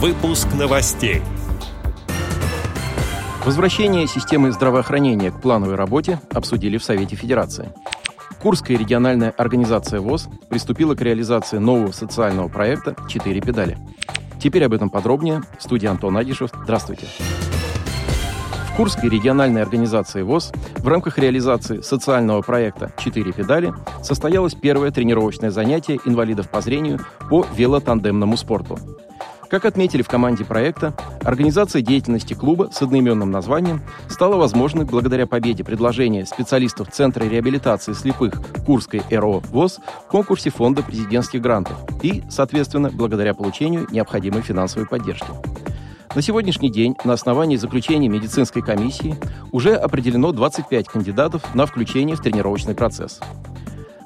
Выпуск новостей. Возвращение системы здравоохранения к плановой работе обсудили в Совете Федерации. Курская региональная организация ВОЗ приступила к реализации нового социального проекта «Четыре педали». Теперь об этом подробнее. В студии Антон Агишев. Здравствуйте. В Курской региональной организации ВОЗ в рамках реализации социального проекта «Четыре педали» состоялось первое тренировочное занятие инвалидов по зрению по велотандемному спорту. Как отметили в команде проекта, организация деятельности клуба с одноименным названием стала возможной благодаря победе предложения специалистов Центра реабилитации слепых Курской РО ВОЗ в конкурсе Фонда президентских грантов и, соответственно, благодаря получению необходимой финансовой поддержки. На сегодняшний день на основании заключения медицинской комиссии уже определено 25 кандидатов на включение в тренировочный процесс.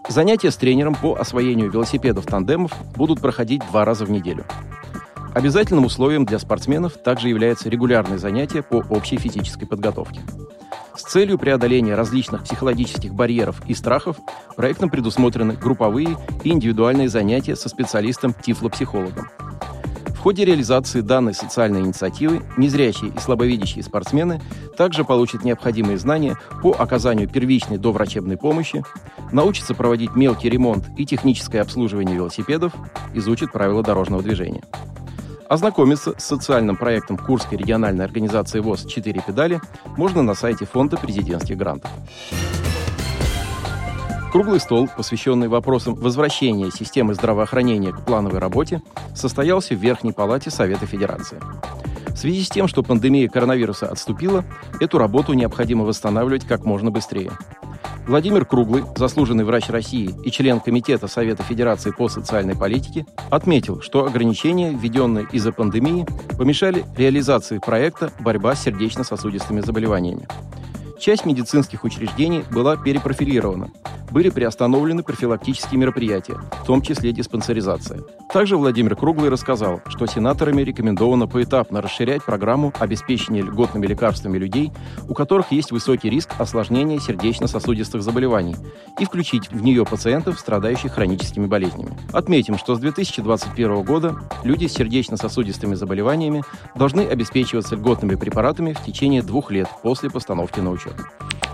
Занятия с тренером по освоению велосипедов-тандемов будут проходить два раза в неделю – Обязательным условием для спортсменов также является регулярные занятия по общей физической подготовке. С целью преодоления различных психологических барьеров и страхов проектом предусмотрены групповые и индивидуальные занятия со специалистом-тифлопсихологом. В ходе реализации данной социальной инициативы незрячие и слабовидящие спортсмены также получат необходимые знания по оказанию первичной доврачебной помощи, научатся проводить мелкий ремонт и техническое обслуживание велосипедов, изучат правила дорожного движения. Ознакомиться с социальным проектом Курской региональной организации ВОЗ «Четыре педали» можно на сайте Фонда президентских грантов. Круглый стол, посвященный вопросам возвращения системы здравоохранения к плановой работе, состоялся в Верхней палате Совета Федерации. В связи с тем, что пандемия коронавируса отступила, эту работу необходимо восстанавливать как можно быстрее. Владимир Круглый, заслуженный врач России и член Комитета Совета Федерации по социальной политике, отметил, что ограничения, введенные из-за пандемии, помешали реализации проекта «Борьба с сердечно-сосудистыми заболеваниями». Часть медицинских учреждений была перепрофилирована, были приостановлены профилактические мероприятия, в том числе диспансеризация. Также Владимир Круглый рассказал, что сенаторами рекомендовано поэтапно расширять программу обеспечения льготными лекарствами людей, у которых есть высокий риск осложнения сердечно-сосудистых заболеваний, и включить в нее пациентов, страдающих хроническими болезнями. Отметим, что с 2021 года люди с сердечно-сосудистыми заболеваниями должны обеспечиваться льготными препаратами в течение двух лет после постановки на учет.